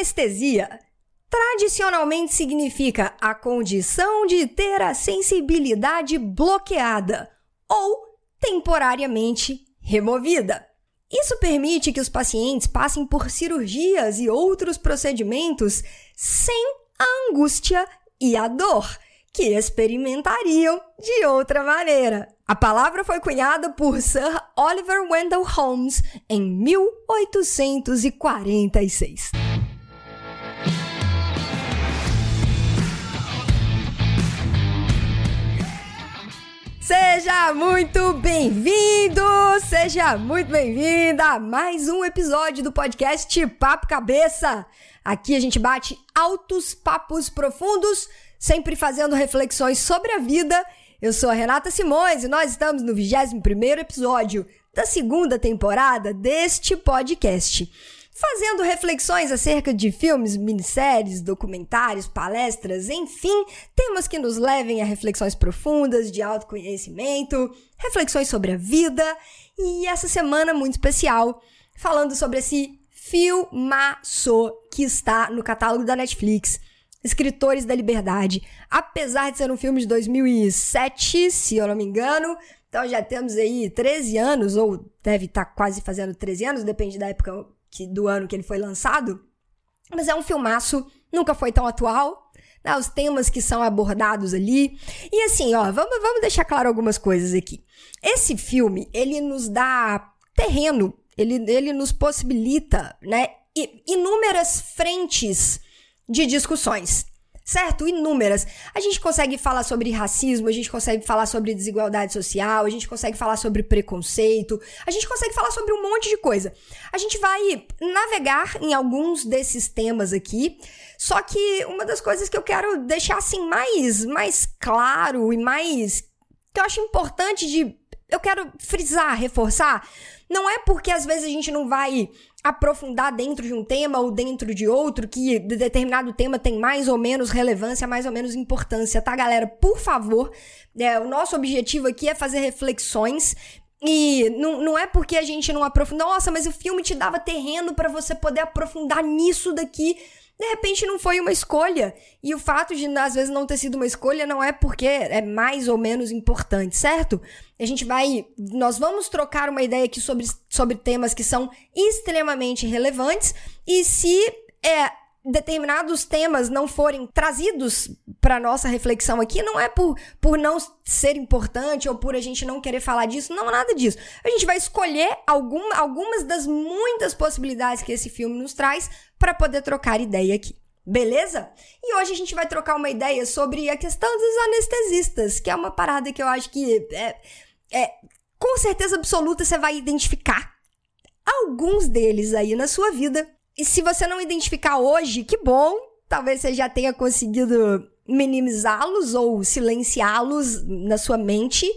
Anestesia tradicionalmente significa a condição de ter a sensibilidade bloqueada ou temporariamente removida. Isso permite que os pacientes passem por cirurgias e outros procedimentos sem a angústia e a dor que experimentariam de outra maneira. A palavra foi cunhada por Sir Oliver Wendell Holmes em 1846. Seja muito bem-vindo, seja muito bem-vinda a mais um episódio do podcast Papo Cabeça. Aqui a gente bate altos papos profundos, sempre fazendo reflexões sobre a vida. Eu sou a Renata Simões e nós estamos no 21º episódio da segunda temporada deste podcast fazendo reflexões acerca de filmes, minisséries, documentários, palestras, enfim, temas que nos levem a reflexões profundas de autoconhecimento, reflexões sobre a vida e essa semana muito especial, falando sobre esse filmaço que está no catálogo da Netflix. Escritores da Liberdade. Apesar de ser um filme de 2007, se eu não me engano, então já temos aí 13 anos, ou deve estar tá quase fazendo 13 anos, depende da época que, do ano que ele foi lançado. Mas é um filmaço, nunca foi tão atual. Né, os temas que são abordados ali. E assim, ó, vamos, vamos deixar claro algumas coisas aqui. Esse filme, ele nos dá terreno, ele, ele nos possibilita, né, inúmeras frentes de discussões certo? Inúmeras. A gente consegue falar sobre racismo, a gente consegue falar sobre desigualdade social, a gente consegue falar sobre preconceito, a gente consegue falar sobre um monte de coisa. A gente vai navegar em alguns desses temas aqui, só que uma das coisas que eu quero deixar assim mais, mais claro e mais que eu acho importante de eu quero frisar, reforçar, não é porque às vezes a gente não vai aprofundar dentro de um tema ou dentro de outro, que determinado tema tem mais ou menos relevância, mais ou menos importância, tá, galera? Por favor, é, o nosso objetivo aqui é fazer reflexões e não, não é porque a gente não aprofunda. Nossa, mas o filme te dava terreno para você poder aprofundar nisso daqui de repente não foi uma escolha. E o fato de às vezes não ter sido uma escolha não é porque é mais ou menos importante, certo? A gente vai. Nós vamos trocar uma ideia aqui sobre, sobre temas que são extremamente relevantes. E se é, determinados temas não forem trazidos para nossa reflexão aqui, não é por, por não ser importante ou por a gente não querer falar disso, não, nada disso. A gente vai escolher algum, algumas das muitas possibilidades que esse filme nos traz para poder trocar ideia aqui. Beleza? E hoje a gente vai trocar uma ideia sobre a questão dos anestesistas, que é uma parada que eu acho que é, é com certeza absoluta você vai identificar alguns deles aí na sua vida e se você não identificar hoje, que bom, talvez você já tenha conseguido minimizá-los ou silenciá-los na sua mente.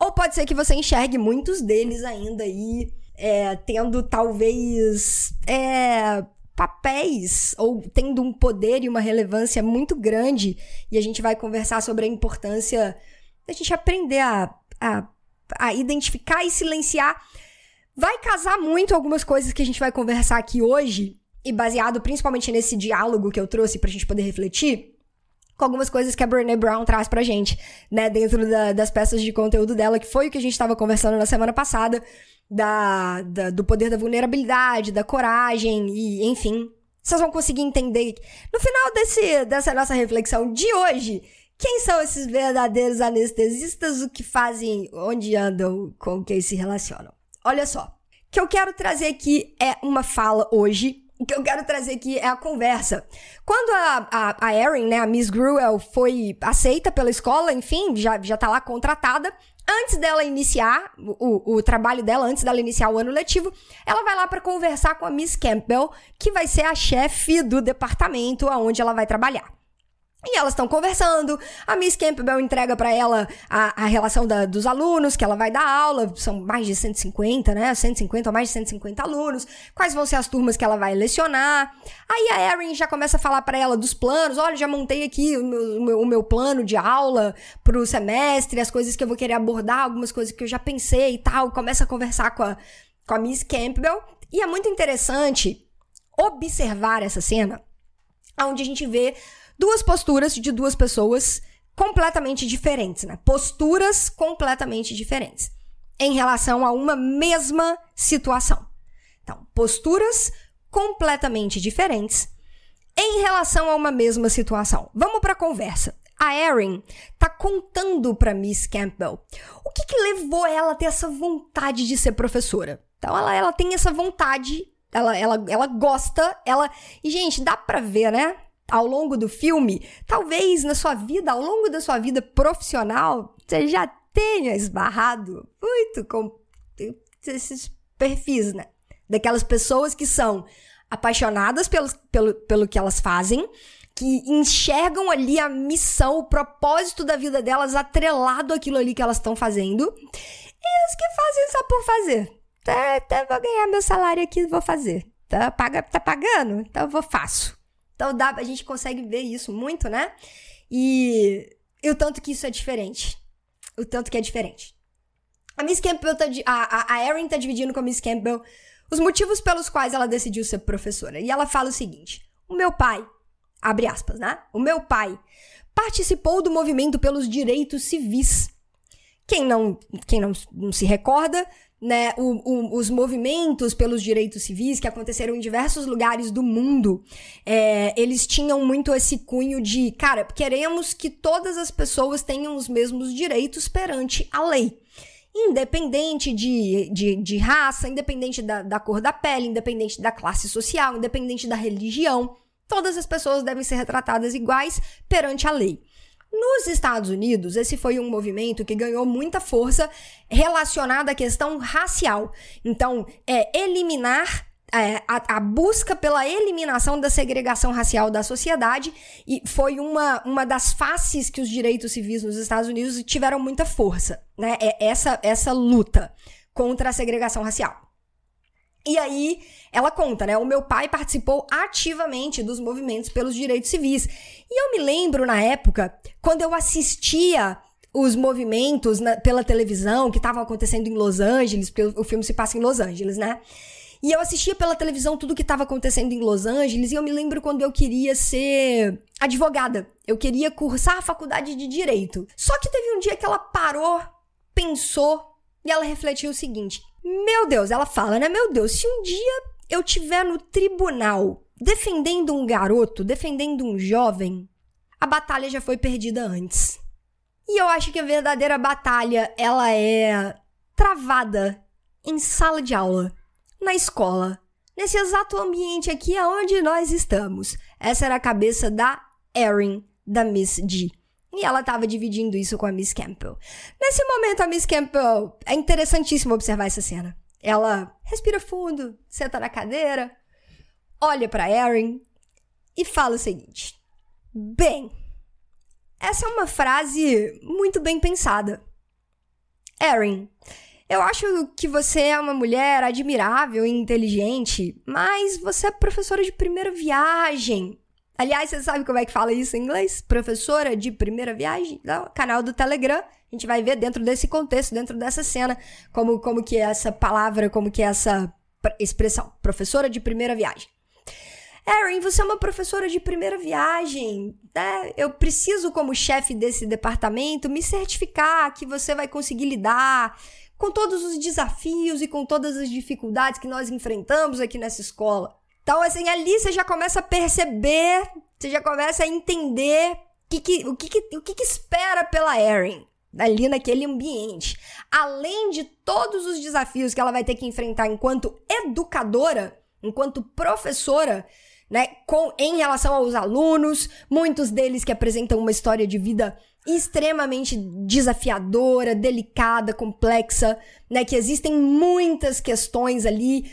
Ou pode ser que você enxergue muitos deles ainda aí, é, tendo talvez é, papéis ou tendo um poder e uma relevância muito grande. E a gente vai conversar sobre a importância da gente aprender a, a, a identificar e silenciar Vai casar muito algumas coisas que a gente vai conversar aqui hoje, e baseado principalmente nesse diálogo que eu trouxe pra gente poder refletir, com algumas coisas que a Brené Brown traz pra gente, né, dentro da, das peças de conteúdo dela, que foi o que a gente estava conversando na semana passada, da, da, do poder da vulnerabilidade, da coragem, e enfim. Vocês vão conseguir entender no final desse, dessa nossa reflexão de hoje. Quem são esses verdadeiros anestesistas, o que fazem, onde andam, com quem se relacionam? Olha só. O que eu quero trazer aqui é uma fala hoje. O que eu quero trazer aqui é a conversa. Quando a, a, a Erin, né, a Miss Gruel, foi aceita pela escola, enfim, já, já tá lá contratada, antes dela iniciar o, o trabalho dela, antes dela iniciar o ano letivo, ela vai lá para conversar com a Miss Campbell, que vai ser a chefe do departamento aonde ela vai trabalhar. E elas estão conversando, a Miss Campbell entrega para ela a, a relação da, dos alunos, que ela vai dar aula, são mais de 150, né? 150 ou mais de 150 alunos, quais vão ser as turmas que ela vai lecionar. Aí a Erin já começa a falar para ela dos planos, olha, já montei aqui o meu, o meu, o meu plano de aula pro semestre, as coisas que eu vou querer abordar, algumas coisas que eu já pensei e tal, começa a conversar com a, com a Miss Campbell. E é muito interessante observar essa cena, onde a gente vê duas posturas de duas pessoas completamente diferentes, né? Posturas completamente diferentes em relação a uma mesma situação. Então, posturas completamente diferentes em relação a uma mesma situação. Vamos para a conversa. A Erin tá contando para Miss Campbell o que, que levou ela a ter essa vontade de ser professora. Então, ela, ela tem essa vontade, ela, ela, ela gosta, ela. E, gente, dá pra ver, né? Ao longo do filme, talvez na sua vida, ao longo da sua vida profissional, você já tenha esbarrado muito com esses perfis, né? Daquelas pessoas que são apaixonadas pelo, pelo, pelo que elas fazem, que enxergam ali a missão, o propósito da vida delas atrelado àquilo ali que elas estão fazendo, e os que fazem só por fazer. Tá, tá, vou ganhar meu salário aqui, vou fazer. Tá, paga, tá pagando? Então eu vou faço. Então dá, a gente consegue ver isso muito, né? E, e o tanto que isso é diferente. O tanto que é diferente. A Miss Campbell tá. A, a, Erin tá dividindo com a Miss Campbell os motivos pelos quais ela decidiu ser professora. E ela fala o seguinte: o meu pai, abre aspas, né? O meu pai participou do movimento pelos direitos civis. Quem não, quem não, não se recorda, né, o, o, os movimentos pelos direitos civis que aconteceram em diversos lugares do mundo, é, eles tinham muito esse cunho de, cara, queremos que todas as pessoas tenham os mesmos direitos perante a lei. Independente de, de, de raça, independente da, da cor da pele, independente da classe social, independente da religião, todas as pessoas devem ser retratadas iguais perante a lei. Nos Estados Unidos, esse foi um movimento que ganhou muita força relacionado à questão racial. Então, é eliminar é, a, a, busca pela eliminação da segregação racial da sociedade e foi uma, uma das faces que os direitos civis nos Estados Unidos tiveram muita força, né? É essa, essa luta contra a segregação racial. E aí ela conta, né? O meu pai participou ativamente dos movimentos pelos direitos civis. E eu me lembro na época, quando eu assistia os movimentos na, pela televisão que estavam acontecendo em Los Angeles, porque o filme se passa em Los Angeles, né? E eu assistia pela televisão tudo que estava acontecendo em Los Angeles, e eu me lembro quando eu queria ser advogada. Eu queria cursar a faculdade de direito. Só que teve um dia que ela parou, pensou e ela refletiu o seguinte: Meu Deus, ela fala, né? Meu Deus, se um dia eu tiver no tribunal defendendo um garoto, defendendo um jovem, a batalha já foi perdida antes. E eu acho que a verdadeira batalha, ela é travada em sala de aula, na escola, nesse exato ambiente aqui aonde nós estamos. Essa era a cabeça da Erin, da Miss G. E ela estava dividindo isso com a Miss Campbell. Nesse momento, a Miss Campbell. É interessantíssimo observar essa cena. Ela respira fundo, senta na cadeira, olha para Erin e fala o seguinte: Bem, essa é uma frase muito bem pensada. Erin, eu acho que você é uma mulher admirável e inteligente, mas você é professora de primeira viagem. Aliás, você sabe como é que fala isso em inglês? Professora de primeira viagem? Não, canal do Telegram. A gente vai ver dentro desse contexto, dentro dessa cena, como, como que é essa palavra, como que é essa expressão. Professora de primeira viagem. Erin, você é uma professora de primeira viagem. Né? Eu preciso, como chefe desse departamento, me certificar que você vai conseguir lidar com todos os desafios e com todas as dificuldades que nós enfrentamos aqui nessa escola. Então, assim, ali você já começa a perceber, você já começa a entender que que, o, que, que, o que, que espera pela Erin ali naquele ambiente. Além de todos os desafios que ela vai ter que enfrentar enquanto educadora, enquanto professora, né, com, em relação aos alunos, muitos deles que apresentam uma história de vida extremamente desafiadora, delicada, complexa, né, que existem muitas questões ali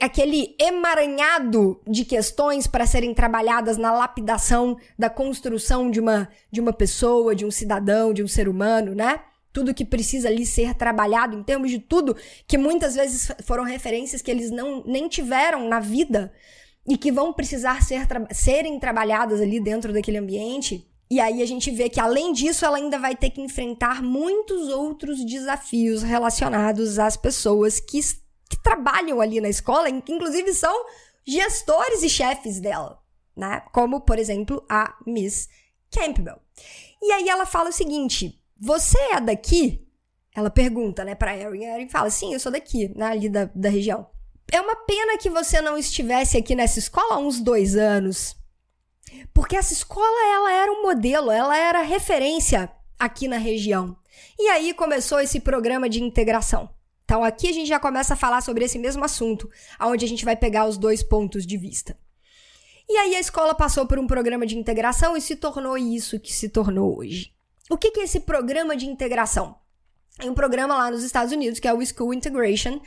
aquele emaranhado de questões para serem trabalhadas na lapidação da construção de uma, de uma pessoa, de um cidadão, de um ser humano, né? Tudo que precisa ali ser trabalhado em termos de tudo que muitas vezes foram referências que eles não nem tiveram na vida e que vão precisar ser, tra serem trabalhadas ali dentro daquele ambiente. E aí a gente vê que além disso ela ainda vai ter que enfrentar muitos outros desafios relacionados às pessoas que que trabalham ali na escola, que inclusive são gestores e chefes dela, né? Como, por exemplo, a Miss Campbell. E aí ela fala o seguinte: Você é daqui? Ela pergunta, né, pra Erin. Erin fala: Sim, eu sou daqui, né, ali da, da região. É uma pena que você não estivesse aqui nessa escola há uns dois anos. Porque essa escola, ela era um modelo, ela era referência aqui na região. E aí começou esse programa de integração. Então aqui a gente já começa a falar sobre esse mesmo assunto, aonde a gente vai pegar os dois pontos de vista. E aí a escola passou por um programa de integração e se tornou isso que se tornou hoje. O que, que é esse programa de integração? É um programa lá nos Estados Unidos que é o School Integration,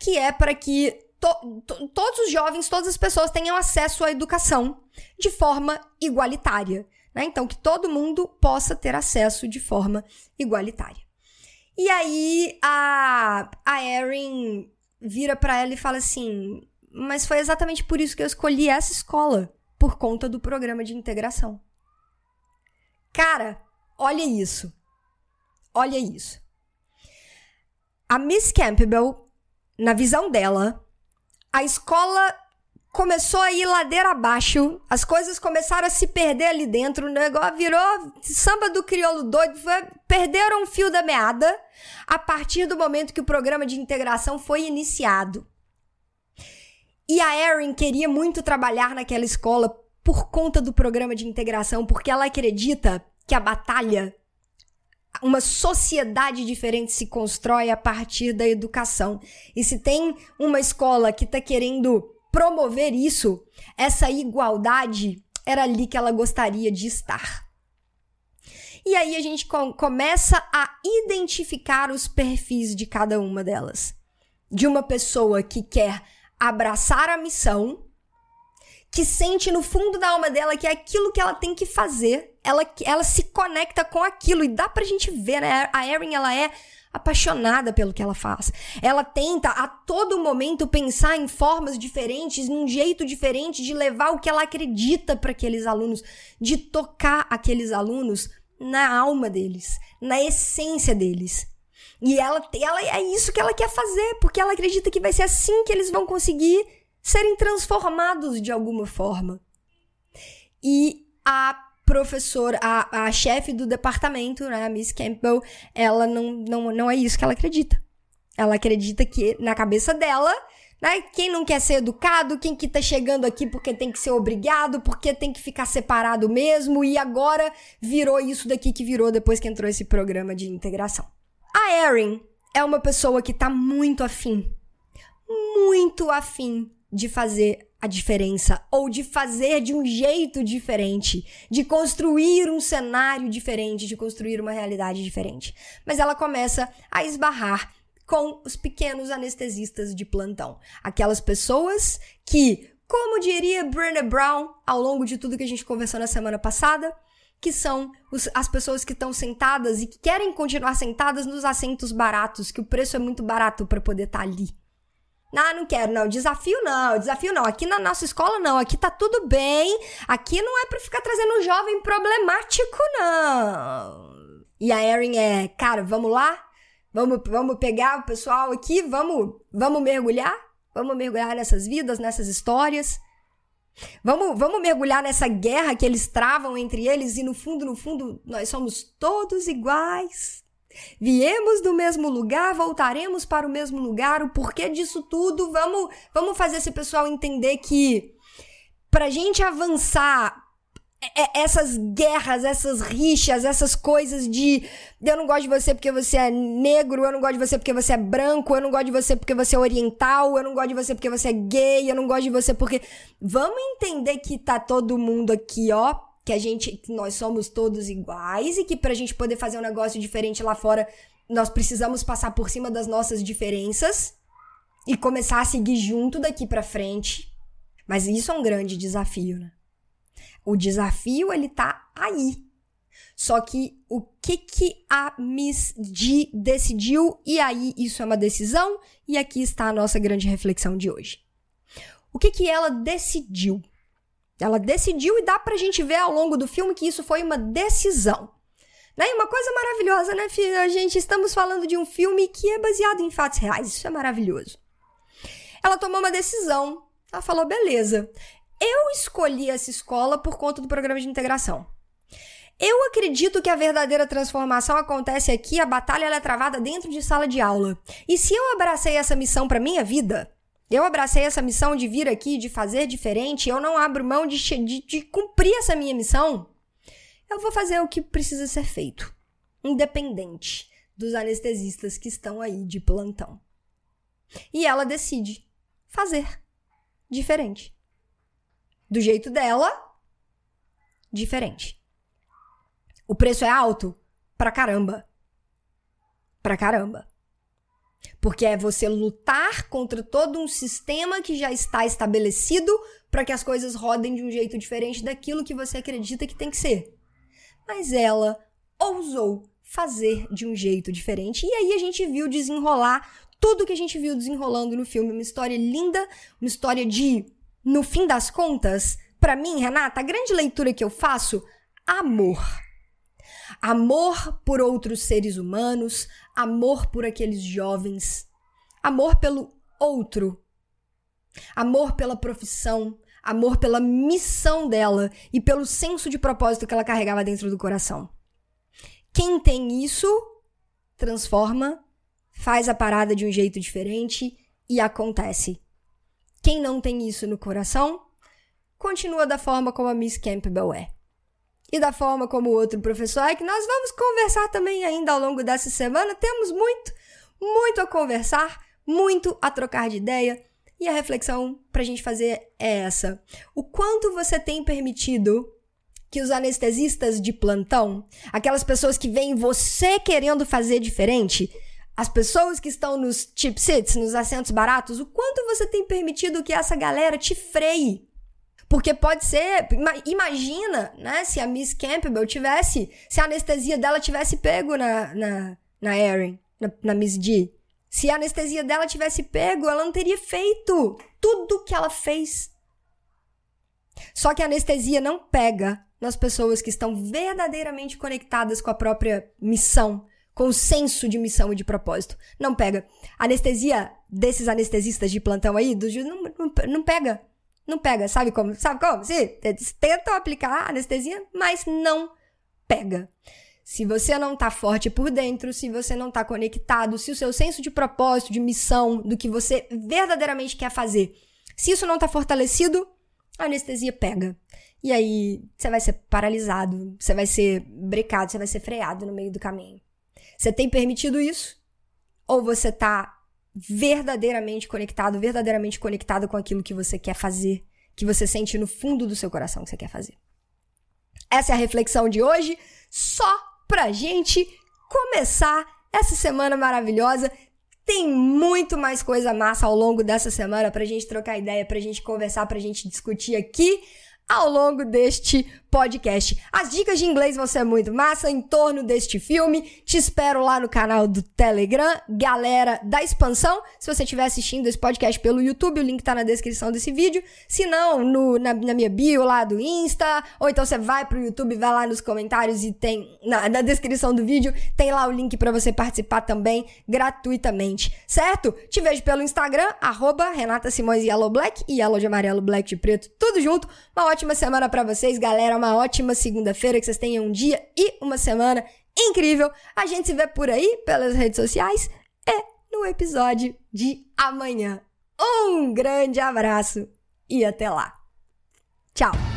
que é para que to, to, todos os jovens, todas as pessoas tenham acesso à educação de forma igualitária. Né? Então, que todo mundo possa ter acesso de forma igualitária. E aí a, a Erin vira para ela e fala assim: Mas foi exatamente por isso que eu escolhi essa escola por conta do programa de integração. Cara, olha isso. Olha isso. A Miss Campbell, na visão dela, a escola começou a ir ladeira abaixo, as coisas começaram a se perder ali dentro, o negócio virou samba do crioulo doido, foi, perderam o fio da meada a partir do momento que o programa de integração foi iniciado. E a Erin queria muito trabalhar naquela escola por conta do programa de integração, porque ela acredita que a batalha uma sociedade diferente se constrói a partir da educação. E se tem uma escola que está querendo promover isso, essa igualdade, era ali que ela gostaria de estar. E aí a gente com começa a identificar os perfis de cada uma delas. De uma pessoa que quer abraçar a missão, que sente no fundo da alma dela que é aquilo que ela tem que fazer, ela, ela se conecta com aquilo e dá pra gente ver, né? A Erin, ela é apaixonada pelo que ela faz. Ela tenta a todo momento pensar em formas diferentes, num jeito diferente de levar o que ela acredita para aqueles alunos, de tocar aqueles alunos na alma deles, na essência deles. E ela, ela é isso que ela quer fazer, porque ela acredita que vai ser assim que eles vão conseguir serem transformados de alguma forma. E a professora, a, a chefe do departamento, né, a Miss Campbell, ela não, não, não é isso que ela acredita. Ela acredita que, na cabeça dela, né, quem não quer ser educado, quem que tá chegando aqui porque tem que ser obrigado, porque tem que ficar separado mesmo, e agora virou isso daqui que virou depois que entrou esse programa de integração. A Erin é uma pessoa que tá muito afim, muito afim de fazer a diferença ou de fazer de um jeito diferente, de construir um cenário diferente, de construir uma realidade diferente. Mas ela começa a esbarrar com os pequenos anestesistas de plantão, aquelas pessoas que, como diria Brené Brown ao longo de tudo que a gente conversou na semana passada, que são os, as pessoas que estão sentadas e que querem continuar sentadas nos assentos baratos, que o preço é muito barato para poder estar tá ali. Ah, não quero, não. Desafio não, desafio não. Aqui na nossa escola não. Aqui tá tudo bem. Aqui não é pra ficar trazendo um jovem problemático, não. E a Erin é, cara, vamos lá? Vamos, vamos pegar o pessoal aqui, vamos, vamos mergulhar? Vamos mergulhar nessas vidas, nessas histórias. Vamos, vamos mergulhar nessa guerra que eles travam entre eles e no fundo, no fundo, nós somos todos iguais. Viemos do mesmo lugar, voltaremos para o mesmo lugar. O porquê disso tudo? Vamos, vamos fazer esse pessoal entender que pra gente avançar é, é, essas guerras, essas rixas, essas coisas de eu não gosto de você porque você é negro, eu não gosto de você porque você é branco, eu não gosto de você porque você é oriental, eu não gosto de você porque você é gay, eu não gosto de você porque. Vamos entender que tá todo mundo aqui, ó, que a gente, que nós somos todos iguais e que pra gente poder fazer um negócio diferente lá fora, nós precisamos passar por cima das nossas diferenças e começar a seguir junto daqui para frente. Mas isso é um grande desafio, né? O desafio ele tá aí. Só que o que que a Miss G decidiu e aí isso é uma decisão e aqui está a nossa grande reflexão de hoje. O que que ela decidiu? Ela decidiu e dá pra gente ver ao longo do filme que isso foi uma decisão. Né? E uma coisa maravilhosa, né, filha? Gente estamos falando de um filme que é baseado em fatos reais. Isso é maravilhoso. Ela tomou uma decisão Ela falou: beleza. Eu escolhi essa escola por conta do programa de integração. Eu acredito que a verdadeira transformação acontece aqui, a batalha é travada dentro de sala de aula. E se eu abracei essa missão para minha vida, eu abracei essa missão de vir aqui, de fazer diferente, eu não abro mão de, de, de cumprir essa minha missão, eu vou fazer o que precisa ser feito, independente dos anestesistas que estão aí de plantão. E ela decide fazer diferente. Do jeito dela, diferente. O preço é alto? Pra caramba. Pra caramba. Porque é você lutar contra todo um sistema que já está estabelecido para que as coisas rodem de um jeito diferente daquilo que você acredita que tem que ser. Mas ela ousou fazer de um jeito diferente. E aí a gente viu desenrolar tudo que a gente viu desenrolando no filme. Uma história linda, uma história de, no fim das contas, para mim, Renata, a grande leitura que eu faço, amor. Amor por outros seres humanos, amor por aqueles jovens, amor pelo outro, amor pela profissão, amor pela missão dela e pelo senso de propósito que ela carregava dentro do coração. Quem tem isso, transforma, faz a parada de um jeito diferente e acontece. Quem não tem isso no coração, continua da forma como a Miss Campbell é. E da forma como o outro professor é, que nós vamos conversar também ainda ao longo dessa semana. Temos muito, muito a conversar, muito a trocar de ideia. E a reflexão para a gente fazer é essa: o quanto você tem permitido que os anestesistas de plantão, aquelas pessoas que veem você querendo fazer diferente, as pessoas que estão nos cheap seats, nos assentos baratos, o quanto você tem permitido que essa galera te freie. Porque pode ser, imagina, né, se a Miss Campbell tivesse, se a anestesia dela tivesse pego na, na, na Erin, na, na Miss D. Se a anestesia dela tivesse pego, ela não teria feito tudo que ela fez. Só que a anestesia não pega nas pessoas que estão verdadeiramente conectadas com a própria missão, com o senso de missão e de propósito. Não pega. A anestesia desses anestesistas de plantão aí, do, não, não, não pega. Não pega. Sabe como? Sabe como? Eles tentam aplicar anestesia, mas não pega. Se você não tá forte por dentro, se você não tá conectado, se o seu senso de propósito, de missão, do que você verdadeiramente quer fazer, se isso não tá fortalecido, a anestesia pega. E aí você vai ser paralisado, você vai ser brecado, você vai ser freado no meio do caminho. Você tem permitido isso? Ou você tá verdadeiramente conectado, verdadeiramente conectado com aquilo que você quer fazer, que você sente no fundo do seu coração que você quer fazer? Essa é a reflexão de hoje, só pra gente começar essa semana maravilhosa. Tem muito mais coisa massa ao longo dessa semana pra gente trocar ideia, pra gente conversar, pra gente discutir aqui ao longo deste podcast. As dicas de inglês vão ser muito massa em torno deste filme. Te espero lá no canal do Telegram, galera da expansão. Se você estiver assistindo esse podcast pelo YouTube, o link tá na descrição desse vídeo. Se não, no, na, na, minha bio lá do Insta, ou então você vai pro YouTube, vai lá nos comentários e tem na, na descrição do vídeo, tem lá o link para você participar também gratuitamente, certo? Te vejo pelo Instagram, arroba Renata Simões Yellow Black, e Yellow de amarelo, Black de preto, tudo junto. Uma ótima semana para vocês, galera. Uma ótima segunda-feira, que vocês tenham um dia e uma semana incrível. A gente se vê por aí pelas redes sociais e no episódio de amanhã. Um grande abraço e até lá. Tchau!